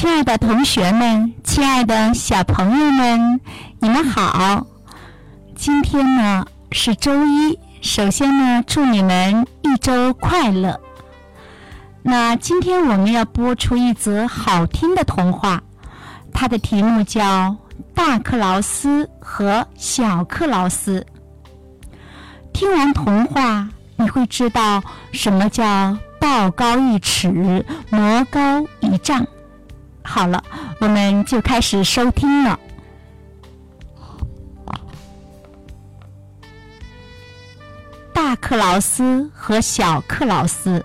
亲爱的同学们，亲爱的小朋友们，你们好！今天呢是周一，首先呢祝你们一周快乐。那今天我们要播出一则好听的童话，它的题目叫《大克劳斯和小克劳斯》。听完童话，你会知道什么叫道高一尺，魔高一丈。好了，我们就开始收听了。大克劳斯和小克劳斯，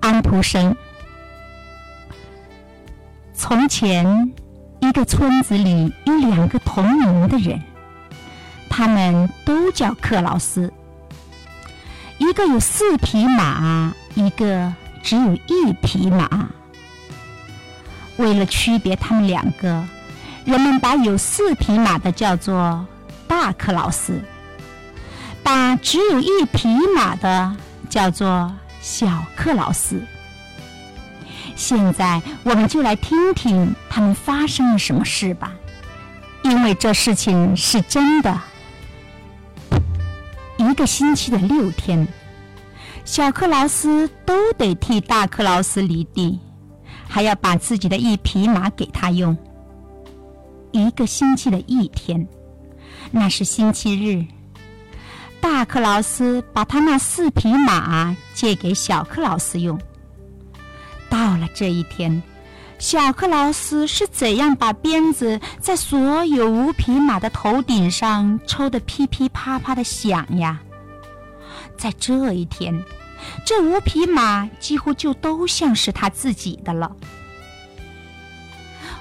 安徒生。从前，一个村子里有两个同名的人，他们都叫克劳斯。一个有四匹马，一个只有一匹马。为了区别他们两个，人们把有四匹马的叫做大克劳斯，把只有一匹马的叫做小克劳斯。现在，我们就来听听他们发生了什么事吧，因为这事情是真的。一个星期的六天，小克劳斯都得替大克劳斯犁地。还要把自己的一匹马给他用。一个星期的一天，那是星期日。大克劳斯把他那四匹马借给小克劳斯用。到了这一天，小克劳斯是怎样把鞭子在所有五匹马的头顶上抽得噼噼啪啪的响呀？在这一天。这五匹马几乎就都像是他自己的了。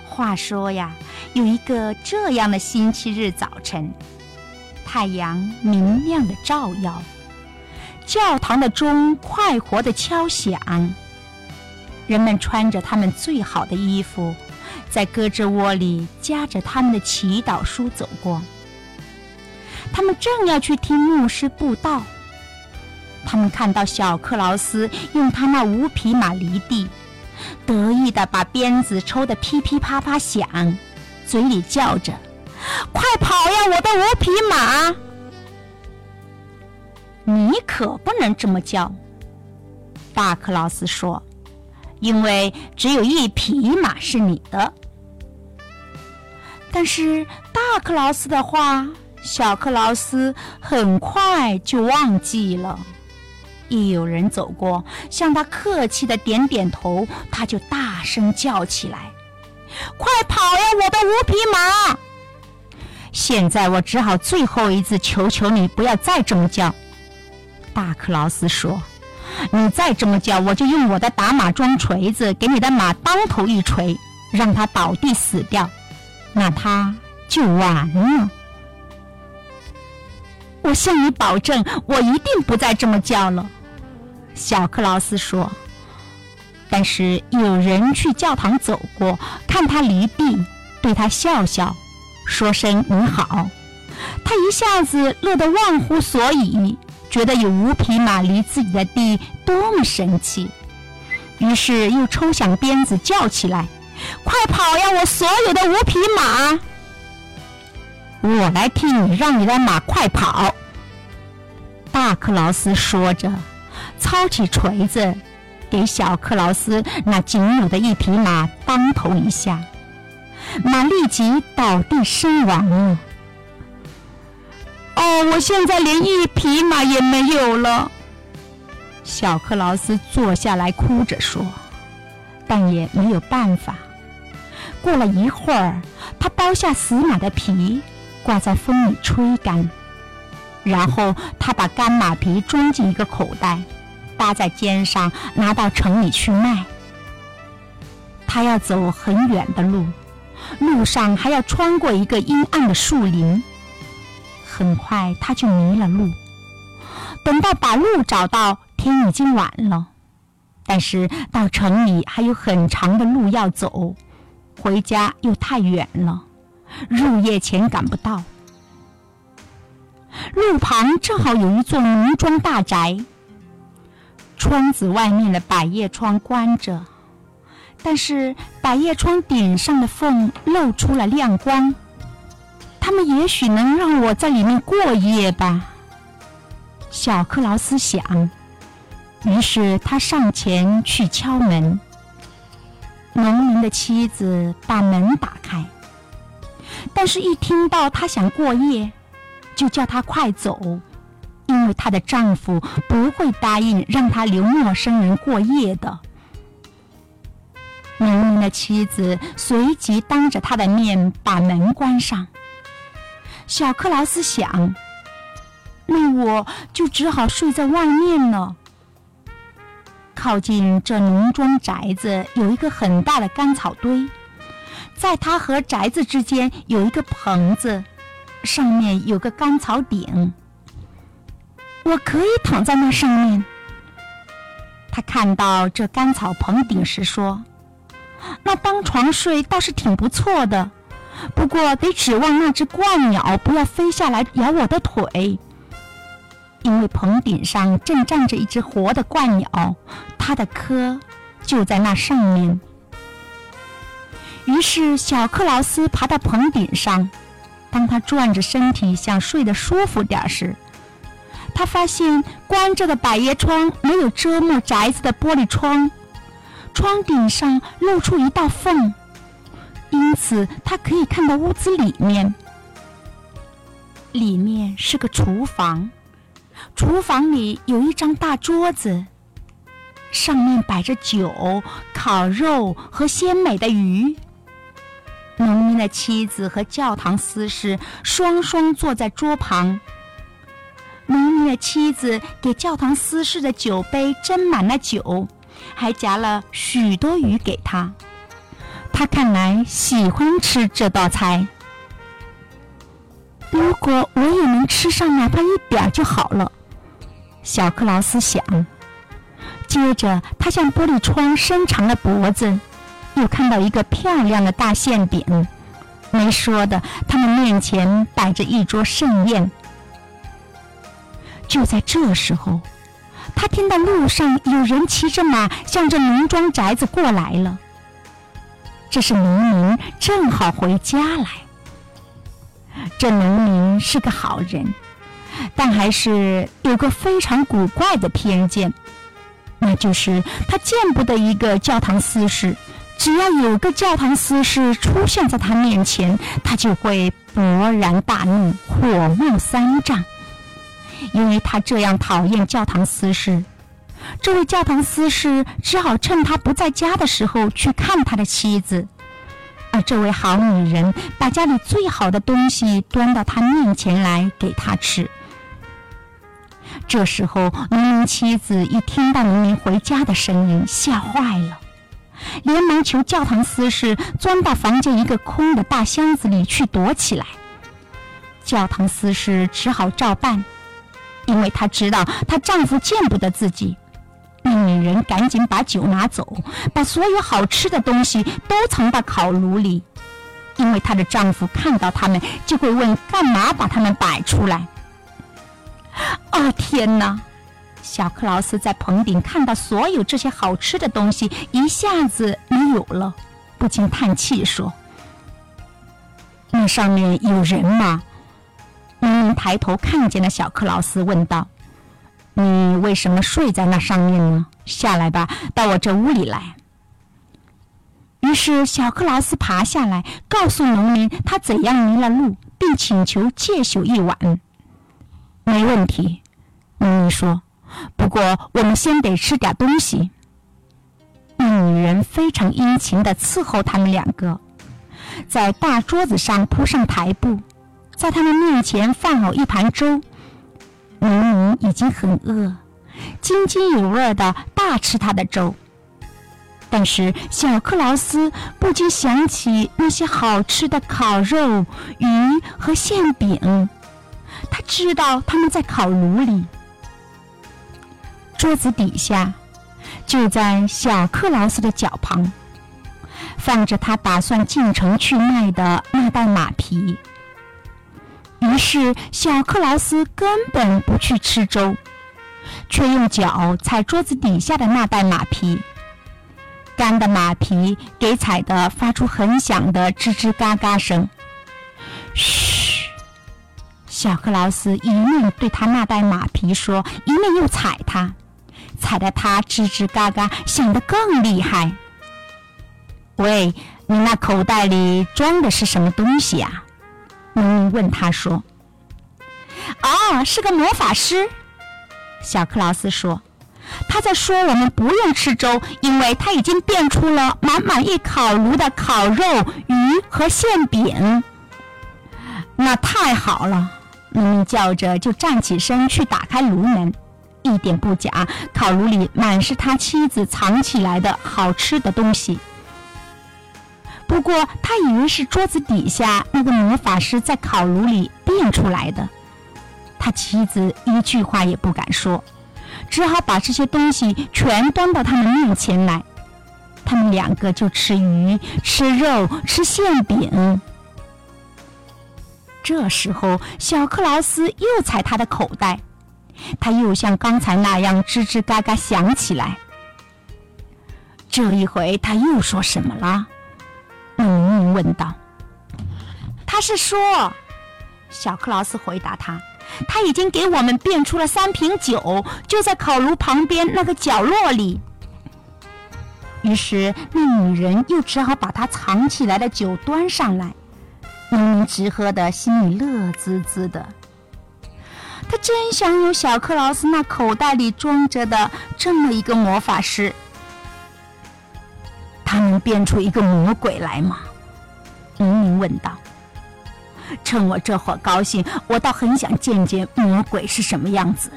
话说呀，有一个这样的星期日早晨，太阳明亮的照耀，教堂的钟快活的敲响，人们穿着他们最好的衣服，在胳肢窝里夹着他们的祈祷书走过。他们正要去听牧师布道。他们看到小克劳斯用他那五匹马犁地，得意地把鞭子抽得噼噼啪啪响，嘴里叫着：“快跑呀，我的五匹马！”你可不能这么叫，大克劳斯说，因为只有一匹马是你的。但是大克劳斯的话，小克劳斯很快就忘记了。一有人走过，向他客气的点点头，他就大声叫起来：“快跑呀，我的五匹马！”现在我只好最后一次求求你，不要再这么叫。”大克劳斯说，“你再这么叫，我就用我的打马桩锤子给你的马当头一锤，让它倒地死掉，那它就完了。”我向你保证，我一定不再这么叫了。小克劳斯说：“但是有人去教堂走过，看他犁地，对他笑笑，说声你好。他一下子乐得忘乎所以，觉得有五匹马犁自己的地多么神奇。于是又抽响鞭子叫起来：‘快跑呀，我所有的五匹马！我来替你让你的马快跑。’”大克劳斯说着。操起锤子，给小克劳斯那仅有的一匹马当头一下，马立即倒地身亡了。哦，我现在连一匹马也没有了。小克劳斯坐下来哭着说，但也没有办法。过了一会儿，他剥下死马的皮，挂在风里吹干，然后他把干马皮装进一个口袋。搭在肩上，拿到城里去卖。他要走很远的路，路上还要穿过一个阴暗的树林。很快他就迷了路。等到把路找到，天已经晚了。但是到城里还有很长的路要走，回家又太远了，入夜前赶不到。路旁正好有一座农庄大宅。窗子外面的百叶窗关着，但是百叶窗顶上的缝露出了亮光，他们也许能让我在里面过夜吧。小克劳斯想。于是他上前去敲门。农民的妻子把门打开，但是，一听到他想过夜，就叫他快走，因为她的丈夫不会答应让她留陌生人过夜的。农民的妻子随即当着他的面把门关上。小克劳斯想：“那我就只好睡在外面了。”靠近这农庄宅子有一个很大的干草堆，在他和宅子之间有一个棚子，上面有个干草顶。我可以躺在那上面。他看到这干草棚顶时说：“那当床睡倒是挺不错的，不过得指望那只鹳鸟不要飞下来咬我的腿。”因为棚顶上正站着一只活的鹳鸟，它的壳就在那上面。于是小克劳斯爬到棚顶上，当他转着身体想睡得舒服点时，他发现关着的百叶窗没有遮没宅子的玻璃窗，窗顶上露出一道缝，因此他可以看到屋子里面。里面是个厨房。厨房里有一张大桌子，上面摆着酒、烤肉和鲜美的鱼。农民的妻子和教堂司事双双坐在桌旁。农民的妻子给教堂司事的酒杯斟满了酒，还夹了许多鱼给他。他看来喜欢吃这道菜。如果我也能吃上哪怕一点就好了，小克劳斯想。接着，他向玻璃窗伸长了脖子，又看到一个漂亮的大馅饼。没说的，他们面前摆着一桌盛宴。就在这时候，他听到路上有人骑着马向着农庄宅子过来了。这是农民，正好回家来。这农民是个好人，但还是有个非常古怪的偏见，那就是他见不得一个教堂司事。只要有个教堂司事出现在他面前，他就会勃然大怒，火冒三丈。因为他这样讨厌教堂司事，这位教堂司事只好趁他不在家的时候去看他的妻子。而这位好女人把家里最好的东西端到他面前来给他吃。这时候，农民妻子一听到农民回家的声音，吓坏了，连忙求教堂司事钻到房间一个空的大箱子里去躲起来。教堂司事只好照办，因为她知道她丈夫见不得自己。那女人赶紧把酒拿走，把所有好吃的东西都藏到烤炉里，因为她的丈夫看到他们就会问：干嘛把他们摆出来？哦，天哪！小克劳斯在棚顶看到所有这些好吃的东西，一下子没有了，不禁叹气说：“那上面有人吗？”农民抬头看见了小克劳斯，问道。你为什么睡在那上面呢？下来吧，到我这屋里来。于是小克劳斯爬下来，告诉农民他怎样迷了路，并请求借宿一晚。没问题，农民说。不过我们先得吃点东西。那女人非常殷勤地伺候他们两个，在大桌子上铺上台布，在他们面前放好一盘粥。农民已经很饿，津津有味的大吃他的粥。但是小克劳斯不禁想起那些好吃的烤肉、鱼和馅饼，他知道他们在烤炉里。桌子底下，就在小克劳斯的脚旁，放着他打算进城去卖的那袋马皮。于是，小克劳斯根本不去吃粥，却用脚踩桌子底下的那袋马皮。干的马皮给踩得发出很响的吱吱嘎嘎声。嘘，小克劳斯一面对他那袋马皮说，一面又踩它，踩得它吱吱嘎嘎响得更厉害。喂，你那口袋里装的是什么东西呀？明明问他说。哦，是个魔法师。小克劳斯说：“他在说我们不用吃粥，因为他已经变出了满满一烤炉的烤肉、鱼和馅饼。”那太好了！明明叫着就站起身去打开炉门，一点不假，烤炉里满是他妻子藏起来的好吃的东西。不过他以为是桌子底下那个魔法师在烤炉里变出来的。他妻子一句话也不敢说，只好把这些东西全端到他们面前来。他们两个就吃鱼、吃肉、吃馅饼。这时候，小克劳斯又踩他的口袋，他又像刚才那样吱吱嘎嘎响起来。这一回，他又说什么了？明明问道。他是说，小克劳斯回答他。他已经给我们变出了三瓶酒，就在烤炉旁边那个角落里。于是那女人又只好把她藏起来的酒端上来，明明直喝的心里乐滋滋的。他真想有小克劳斯那口袋里装着的这么一个魔法师。他能变出一个魔鬼来吗？明明问道。趁我这会儿高兴，我倒很想见见魔鬼是什么样子。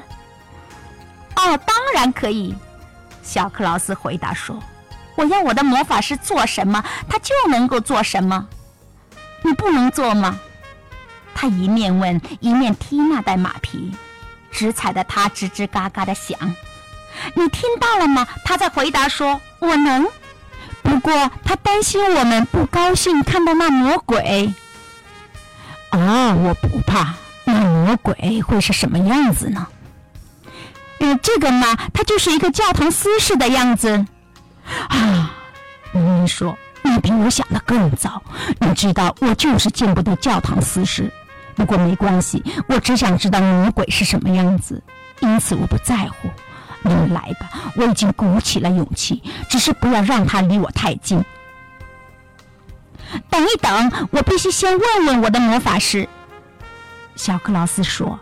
哦，当然可以，小克劳斯回答说：“我要我的魔法师做什么，他就能够做什么。你不能做吗？”他一面问，一面踢那袋马皮，只踩得它吱吱嘎嘎的响。你听到了吗？他在回答说：“我能。”不过他担心我们不高兴看到那魔鬼。哦，我不怕。那魔鬼会是什么样子呢？嗯，这个嘛，他就是一个教堂司事的样子。啊，你说，你比我想的更糟。你知道，我就是见不得教堂司事。不过没关系，我只想知道魔鬼是什么样子，因此我不在乎。你来吧，我已经鼓起了勇气，只是不要让他离我太近。等一等，我必须先问问我的魔法师。”小克劳斯说。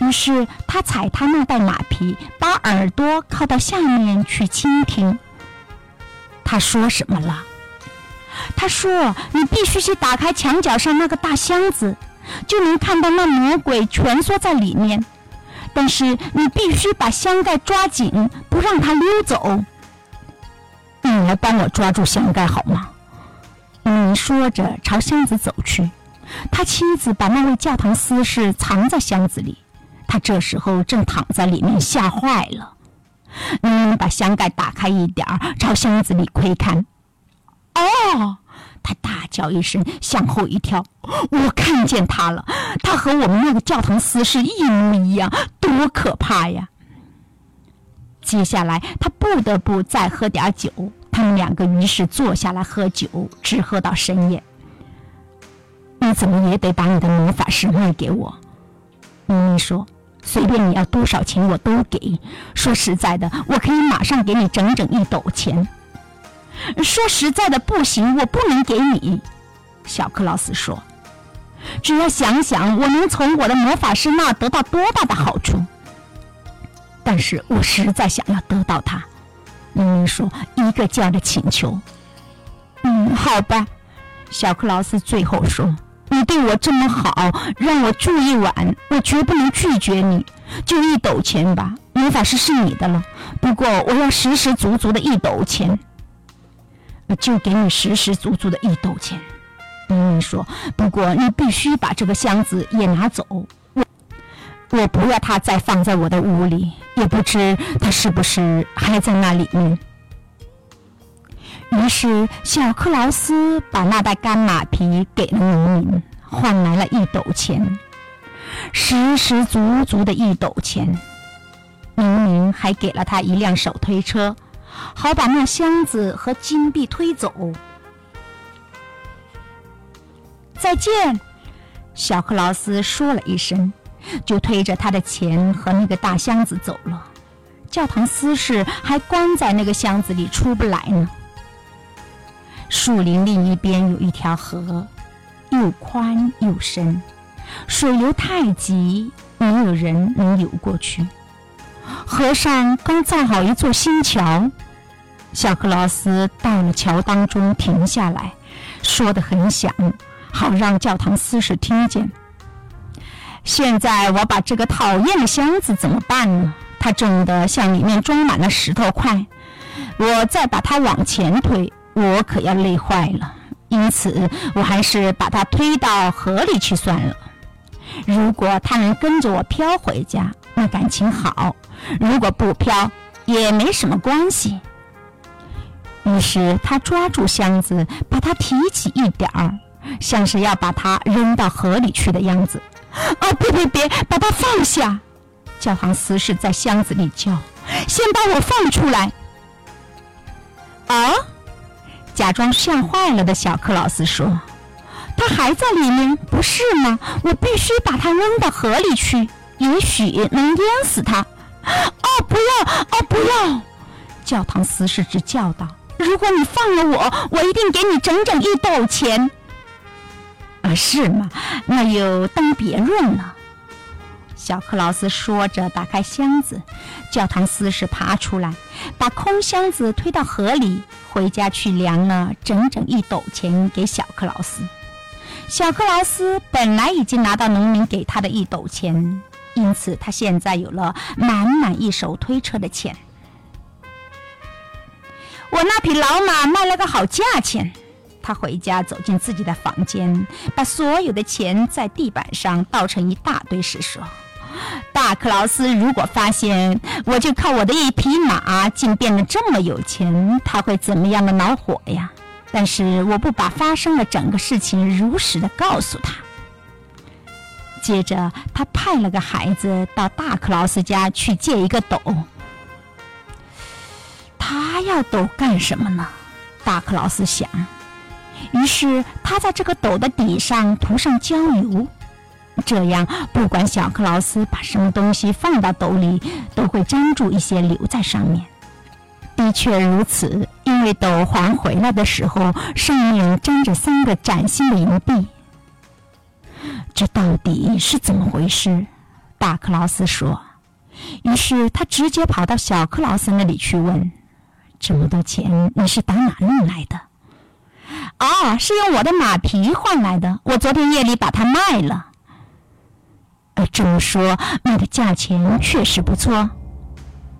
于是他踩他那袋马皮，把耳朵靠到下面去倾听。他说什么了？他说：“你必须去打开墙角上那个大箱子，就能看到那魔鬼蜷缩在里面。但是你必须把箱盖抓紧，不让它溜走。你来帮我抓住箱盖好吗？”嗯，说着朝箱子走去。他妻子把那位教堂司事藏在箱子里，他这时候正躺在里面，吓坏了。嗯，把箱盖打开一点儿，朝箱子里窥看。哦，他大叫一声，向后一跳。我看见他了，他和我们那个教堂司是一模一样，多可怕呀！接下来，他不得不再喝点酒。他们两个于是坐下来喝酒，直喝到深夜。你怎么也得把你的魔法师卖给我，咪咪说：“随便你要多少钱，我都给。说实在的，我可以马上给你整整一斗钱。”说实在的，不行，我不能给你。小克劳斯说：“只要想想我能从我的魔法师那得到多大的好处，但是我实在想要得到它。”明明说一个劲儿的请求。嗯，好吧，小克劳斯最后说：“你对我这么好，让我住一晚，我绝不能拒绝你。就一斗钱吧，魔法师是你的了。不过我要实实足足的一斗钱，就给你实实足足的一斗钱。”明明说：“不过你必须把这个箱子也拿走。”我我不要他再放在我的屋里，也不知他是不是还在那里面。于是小克劳斯把那袋干马皮给了农民，换来了一斗钱，实实足足的一斗钱。农民还给了他一辆手推车，好把那箱子和金币推走。再见，小克劳斯说了一声，就推着他的钱和那个大箱子走了。教堂司事还关在那个箱子里出不来呢。树林另一边有一条河，又宽又深，水流太急，没有人能游过去。河上刚造好一座新桥，小克劳斯到了桥当中停下来，说得很响。好让教堂司事听见。现在我把这个讨厌的箱子怎么办呢？它重得像里面装满了石头块。我再把它往前推，我可要累坏了。因此，我还是把它推到河里去算了。如果它能跟着我飘回家，那感情好；如果不飘，也没什么关系。于是，他抓住箱子，把它提起一点儿。像是要把它扔到河里去的样子。哦！别别别，把它放下！教堂司事在箱子里叫：“先把我放出来！”啊！假装吓坏了的小克劳斯说：“他还在里面，不是吗？我必须把他扔到河里去，也许能淹死他。”哦，不要！哦，不要！教堂司事直叫道：“如果你放了我，我一定给你整整一斗钱。”啊，是吗？那又当别论了。小克劳斯说着，打开箱子。教堂司事爬出来，把空箱子推到河里，回家去量了整整一斗钱给小克劳斯。小克劳斯本来已经拿到农民给他的一斗钱，因此他现在有了满满一手推车的钱。我那匹老马卖了个好价钱。他回家，走进自己的房间，把所有的钱在地板上倒成一大堆时说：“大克劳斯如果发现我就靠我的一匹马竟变得这么有钱，他会怎么样的恼火呀？但是我不把发生的整个事情如实的告诉他。接着，他派了个孩子到大克劳斯家去借一个斗。他要斗干什么呢？大克劳斯想。于是他在这个斗的底上涂上焦油，这样不管小克劳斯把什么东西放到斗里，都会粘住一些留在上面。的确如此，因为斗还回来的时候，上面粘着三个崭新的银币。这到底是怎么回事？大克劳斯说。于是他直接跑到小克劳斯那里去问：“这么多钱你是打哪弄来的？”哦，是用我的马皮换来的。我昨天夜里把它卖了。呃，这么说，卖的价钱确实不错。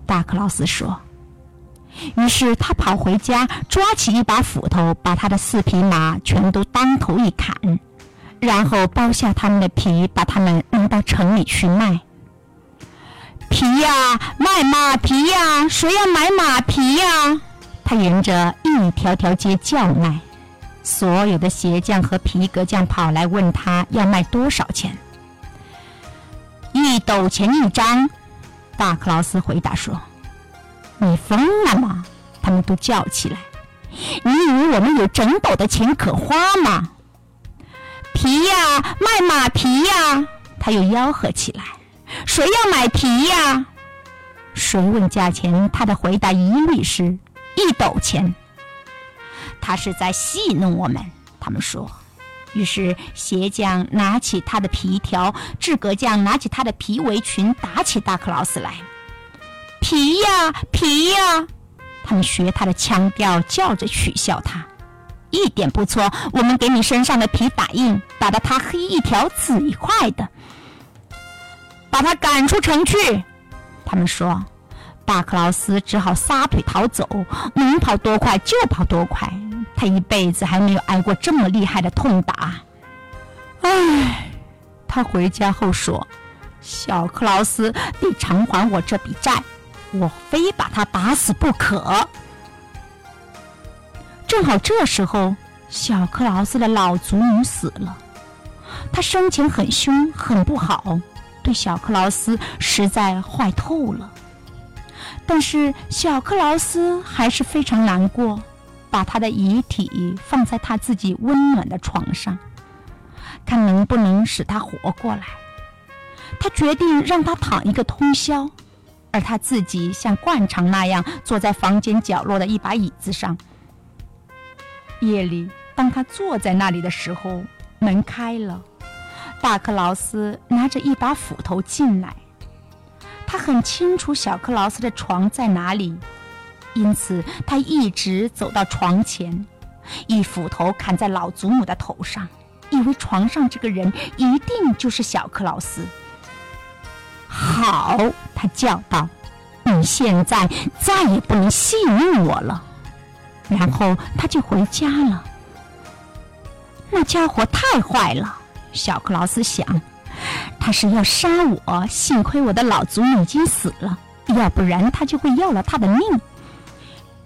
大克劳斯说。于是他跑回家，抓起一把斧头，把他的四匹马全都当头一砍，然后剥下他们的皮，把它们弄到城里去卖。皮呀，卖马皮呀！谁要买马皮呀？他沿着一条条街叫卖。所有的鞋匠和皮革匠跑来问他要卖多少钱，一斗钱一张。大克劳斯回答说：“你疯了吗？”他们都叫起来：“你以为我们有整斗的钱可花吗？”皮呀，卖马皮呀！他又吆喝起来：“谁要买皮呀？”谁问价钱，他的回答一律是一斗钱。他是在戏弄我们，他们说。于是鞋匠拿起他的皮条，制革匠拿起他的皮围裙，打起大克劳斯来。皮呀，皮呀！他们学他的腔调，叫着取笑他。一点不错，我们给你身上的皮打印，打得他黑一条紫一块的。把他赶出城去，他们说。大克劳斯只好撒腿逃走，能跑多快就跑多快。他一辈子还没有挨过这么厉害的痛打。唉，他回家后说：“小克劳斯得偿还我这笔债，我非把他打死不可。”正好这时候，小克劳斯的老祖母死了。他生前很凶，很不好，小克劳斯实在坏透了。但是小克劳斯还是非常难过，把他的遗体放在他自己温暖的床上，看能不能使他活过来。他决定让他躺一个通宵，而他自己像惯常那样坐在房间角落的一把椅子上。夜里，当他坐在那里的时候，门开了，大克劳斯拿着一把斧头进来。他很清楚小克劳斯的床在哪里，因此他一直走到床前，一斧头砍在老祖母的头上，以为床上这个人一定就是小克劳斯。好，他叫道：“你现在再也不能戏弄我了。”然后他就回家了。那家伙太坏了，小克劳斯想。他是要杀我，幸亏我的老祖母已经死了，要不然他就会要了他的命。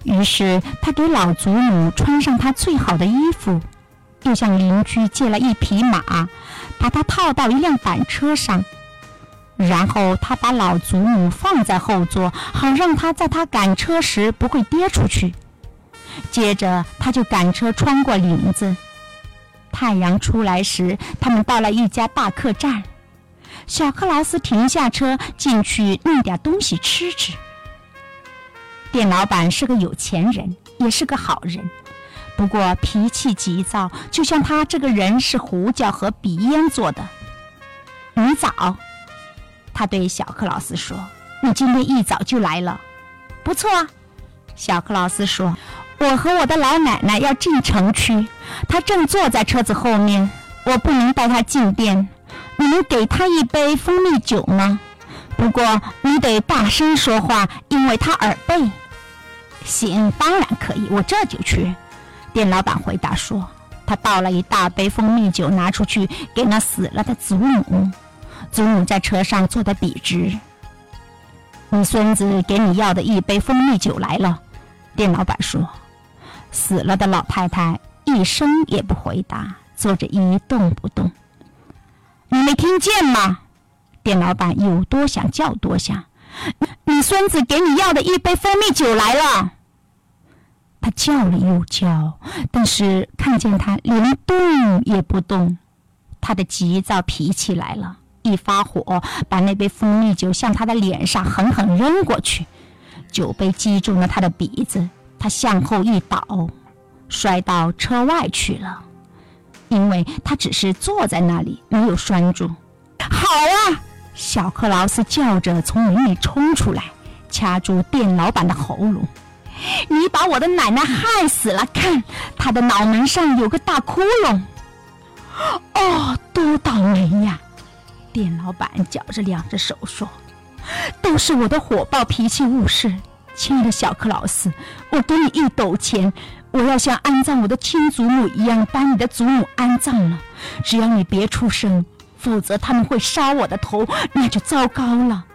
于是他给老祖母穿上他最好的衣服，又向邻居借了一匹马，把它套到一辆板车上，然后他把老祖母放在后座，好让他在他赶车时不会跌出去。接着他就赶车穿过林子。太阳出来时，他们到了一家大客栈。小克劳斯停下车，进去弄点东西吃吃。店老板是个有钱人，也是个好人，不过脾气急躁，就像他这个人是胡椒和鼻烟做的。你早，他对小克劳斯说：“你今天一早就来了，不错。”小克劳斯说。我和我的老奶奶要进城去，他正坐在车子后面。我不能带他进店，你能给他一杯蜂蜜酒吗？不过你得大声说话，因为他耳背。行，当然可以，我这就去。店老板回答说。他倒了一大杯蜂蜜酒，拿出去给那死了的祖母。祖母在车上坐得笔直。你孙子给你要的一杯蜂蜜酒来了，店老板说。死了的老太太一声也不回答，坐着一动不动。你没听见吗？店老板有多想叫多想。你孙子给你要的一杯蜂蜜酒来了。他叫了又叫，但是看见他连动也不动，他的急躁脾气来了，一发火把那杯蜂蜜酒向他的脸上狠狠扔过去，酒杯击中了他的鼻子。他向后一倒，摔到车外去了，因为他只是坐在那里，没有拴住。好啊！小克劳斯叫着从门里冲出来，掐住店老板的喉咙：“你把我的奶奶害死了！看，她的脑门上有个大窟窿。”哦，多倒霉呀！店老板绞着两只手说：“都是我的火爆脾气误事。”亲爱的小克劳斯，我给你一斗钱，我要像安葬我的亲祖母一样把你的祖母安葬了。只要你别出声，否则他们会杀我的头，那就糟糕了。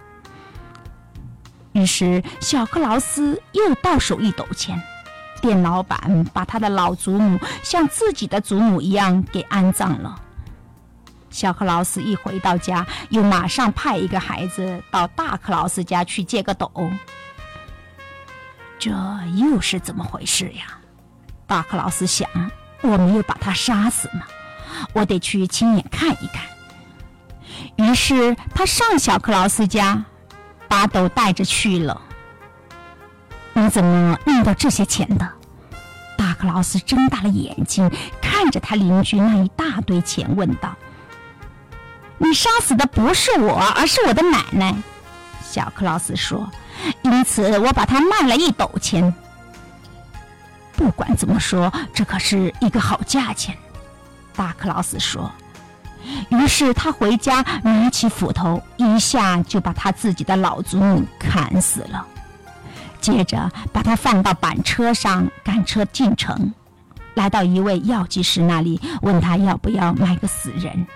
于是小克劳斯又到手一斗钱，店老板把他的老祖母像自己的祖母一样给安葬了。小克劳斯一回到家，又马上派一个孩子到大克劳斯家去借个斗。这又是怎么回事呀？大克劳斯想，我没有把他杀死吗？我得去亲眼看一看。于是他上小克劳斯家，把斗带着去了。你怎么弄到这些钱的？大克劳斯睁大了眼睛看着他邻居那一大堆钱，问道：“你杀死的不是我，而是我的奶奶。”小克劳斯说。因此，我把它卖了一斗钱。不管怎么说，这可是一个好价钱。大克劳斯说。于是他回家，拿起斧头，一下就把他自己的老祖母砍死了。接着，把他放到板车上，赶车进城，来到一位药剂师那里，问他要不要买个死人。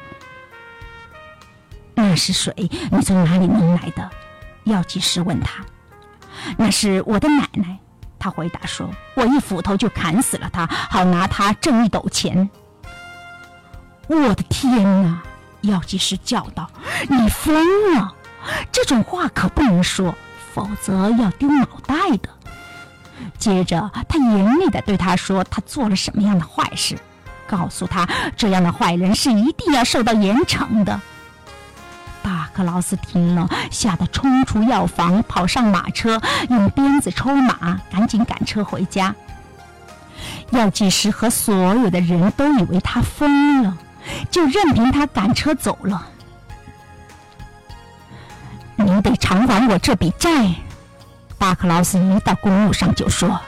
那是水，你从哪里弄来的？药剂师问他。那是我的奶奶，他回答说：“我一斧头就砍死了他，好拿他挣一斗钱。”我的天哪！药剂师叫道：“你疯了！这种话可不能说，否则要丢脑袋的。接着，他严厉地对他说：“他做了什么样的坏事？告诉他，这样的坏人是一定要受到严惩的。”克劳斯听了，吓得冲出药房，跑上马车，用鞭子抽马，赶紧赶车回家。药剂师和所有的人都以为他疯了，就任凭他赶车走了。你得偿还我这笔债，大克劳斯一到公路上就说：“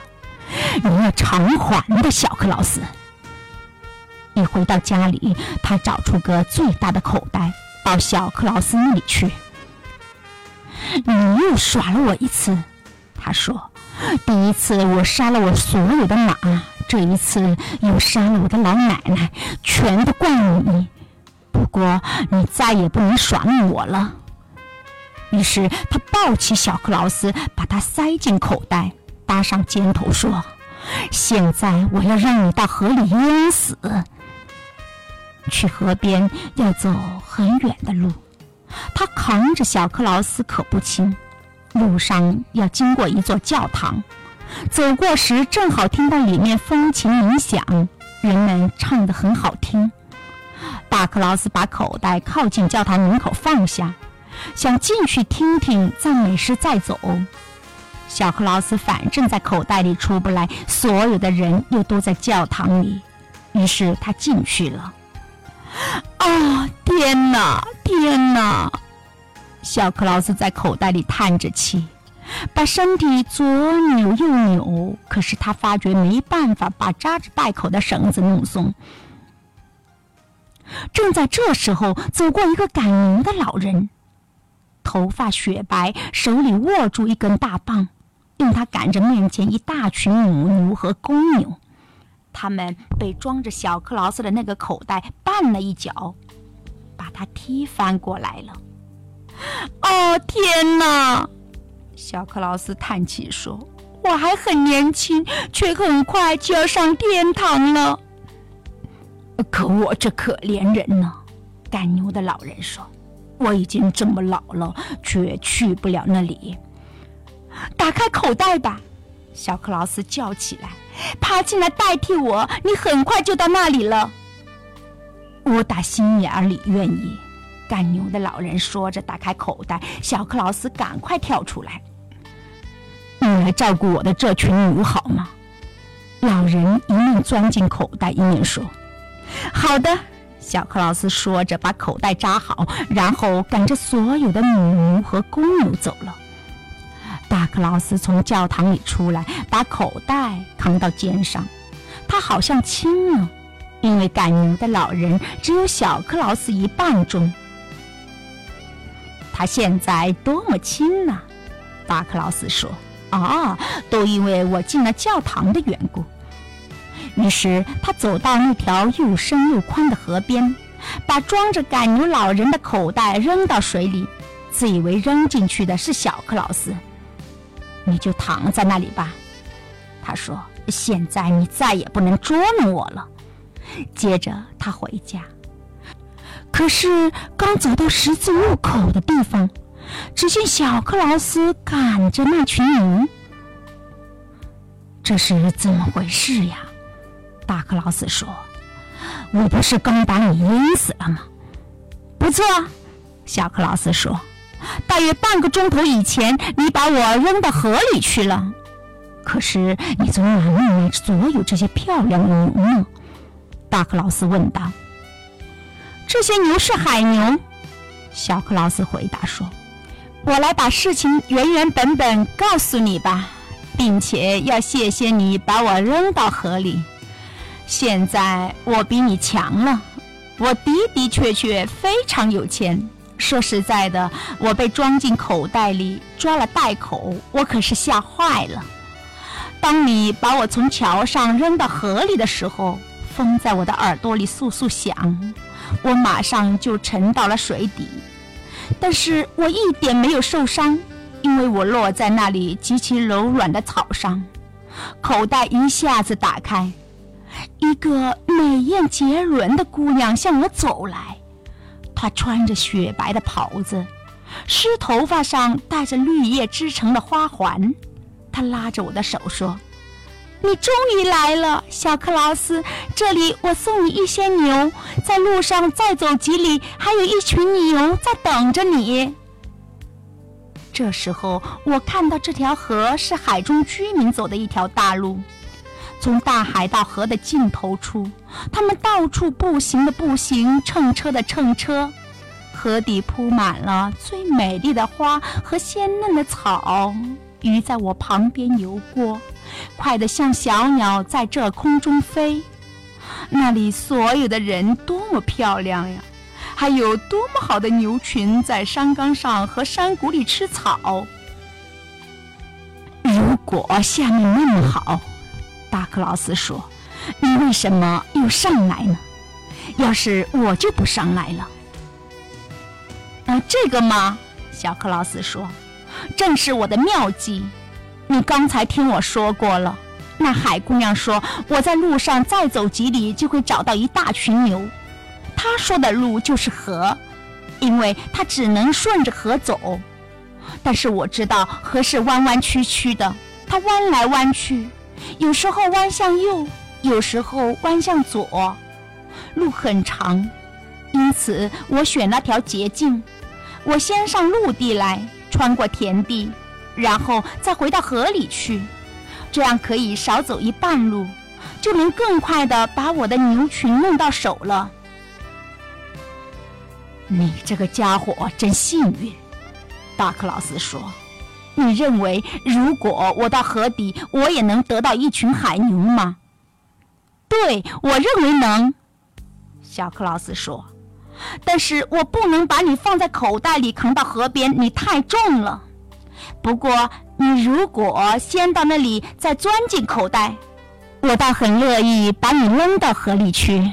你要偿还的，小克劳斯。”一回到家里，他找出个最大的口袋。到小克劳斯那里去。你又耍了我一次，他说。第一次我杀了我所有的马，这一次又杀了我的老奶奶，全都怪你。不过你再也不能耍弄我了。于是他抱起小克劳斯，把他塞进口袋，搭上肩头，说：“现在我要让你到河里淹死。”去河边要走很远的路，他扛着小克劳斯可不轻。路上要经过一座教堂，走过时正好听到里面风琴鸣响，人们唱得很好听。大克劳斯把口袋靠近教堂门口放下，想进去听听赞美诗再走。小克劳斯反正在口袋里出不来，所有的人又都在教堂里，于是他进去了。啊！天哪，天哪！小克劳斯在口袋里叹着气，把身体左扭右扭，可是他发觉没办法把扎着袋口的绳子弄松。正在这时候，走过一个赶牛的老人，头发雪白，手里握住一根大棒，用它赶着面前一大群母牛和公牛。他们被装着小克劳斯的那个口袋绊了一脚，把他踢翻过来了。哦，天哪！小克劳斯叹气说：“我还很年轻，却很快就要上天堂了。可我这可怜人呢？”赶牛的老人说：“我已经这么老了，却去不了那里。打开口袋吧！”小克劳斯叫起来。爬进来代替我，你很快就到那里了。我打心眼里愿意。赶牛的老人说着，打开口袋。小克劳斯赶快跳出来：“你来照顾我的这群牛好吗？”老人一面钻进口袋，一面说：“好的。”小克劳斯说着，把口袋扎好，然后赶着所有的母牛和公牛走了。大克劳斯从教堂里出来，把口袋扛到肩上。他好像轻了，因为赶牛的老人只有小克劳斯一半重。他现在多么轻呢！大克劳斯说：“啊，都因为我进了教堂的缘故。”于是他走到那条又深又宽的河边，把装着赶牛老人的口袋扔到水里，自以为扔进去的是小克劳斯。你就躺在那里吧，他说。现在你再也不能捉弄我了。接着他回家，可是刚走到十字路口的地方，只见小克劳斯赶着那群牛。这是怎么回事呀？大克劳斯说：“我不是刚把你淹死了吗？”不错，小克劳斯说。大约半个钟头以前，你把我扔到河里去了。可是你从哪里来所有这些漂亮的牛呢？大克劳斯问道。这些牛是海牛，小克劳斯回答说。我来把事情原原本本告诉你吧，并且要谢谢你把我扔到河里。现在我比你强了，我的的确确非常有钱。说实在的，我被装进口袋里，抓了袋口，我可是吓坏了。当你把我从桥上扔到河里的时候，风在我的耳朵里簌簌响，我马上就沉到了水底。但是我一点没有受伤，因为我落在那里极其柔软的草上。口袋一下子打开，一个美艳绝伦的姑娘向我走来。她穿着雪白的袍子，湿头发上戴着绿叶织成的花环。他拉着我的手说：“你终于来了，小克劳斯。这里我送你一些牛，在路上再走几里，还有一群牛在等着你。”这时候，我看到这条河是海中居民走的一条大路，从大海到河的尽头处，他们到处步行的步行，乘车的乘车。河底铺满了最美丽的花和鲜嫩的草，鱼在我旁边游过，快得像小鸟在这空中飞。那里所有的人多么漂亮呀！还有多么好的牛群在山岗上和山谷里吃草。如果下面那么好，大克劳斯说：“你为什么又上来呢？要是我就不上来了。”啊，这个吗？小克劳斯说：“正是我的妙计。你刚才听我说过了。那海姑娘说，我在路上再走几里就会找到一大群牛。她说的路就是河，因为她只能顺着河走。但是我知道河是弯弯曲曲的，它弯来弯去，有时候弯向右，有时候弯向左，路很长。因此，我选了条捷径。”我先上陆地来，穿过田地，然后再回到河里去，这样可以少走一半路，就能更快的把我的牛群弄到手了。你这个家伙真幸运，大克劳斯说。你认为如果我到河底，我也能得到一群海牛吗？对，我认为能。小克劳斯说。但是我不能把你放在口袋里扛到河边，你太重了。不过你如果先到那里再钻进口袋，我倒很乐意把你扔到河里去。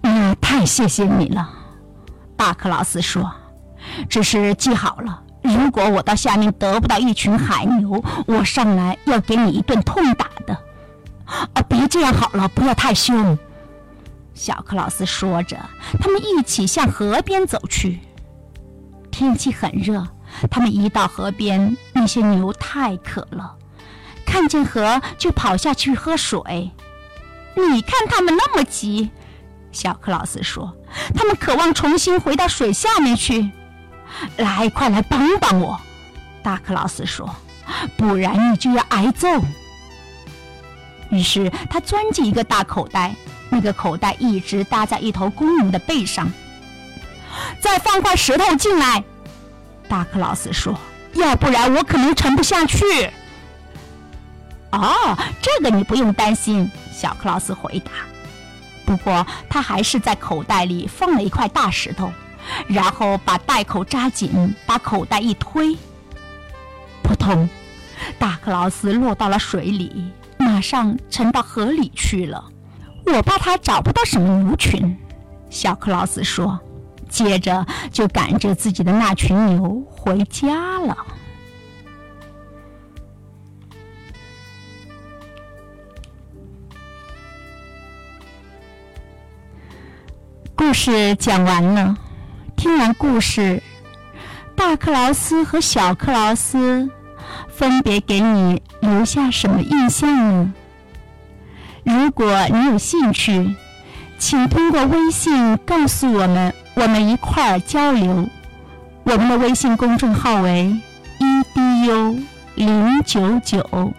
那太谢谢你了，巴克劳斯说。只是记好了，如果我到下面得不到一群海牛，我上来要给你一顿痛打的。啊，别这样好了，不要太凶。小克劳斯说着，他们一起向河边走去。天气很热，他们一到河边，那些牛太渴了，看见河就跑下去喝水。你看他们那么急，小克劳斯说，他们渴望重新回到水下面去。来，快来帮帮我，大克劳斯说，不然你就要挨揍。于是他钻进一个大口袋。那个口袋一直搭在一头公牛的背上。再放块石头进来，大克劳斯说：“要不然我可能沉不下去。”哦，这个你不用担心，小克劳斯回答。不过他还是在口袋里放了一块大石头，然后把袋口扎紧，把口袋一推，扑通，大克劳斯落到了水里，马上沉到河里去了。我怕他找不到什么牛群，小克劳斯说，接着就赶着自己的那群牛回家了。故事讲完了，听完故事，大克劳斯和小克劳斯分别给你留下什么印象呢？如果你有兴趣，请通过微信告诉我们，我们一块儿交流。我们的微信公众号为 edu 零九九。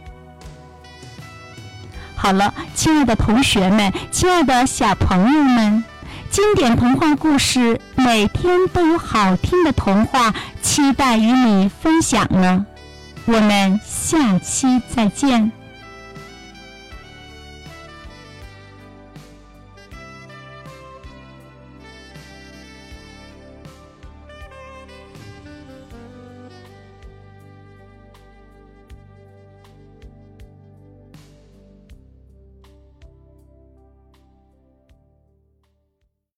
好了，亲爱的同学们，亲爱的小朋友们，经典童话故事每天都有好听的童话，期待与你分享呢。我们下期再见。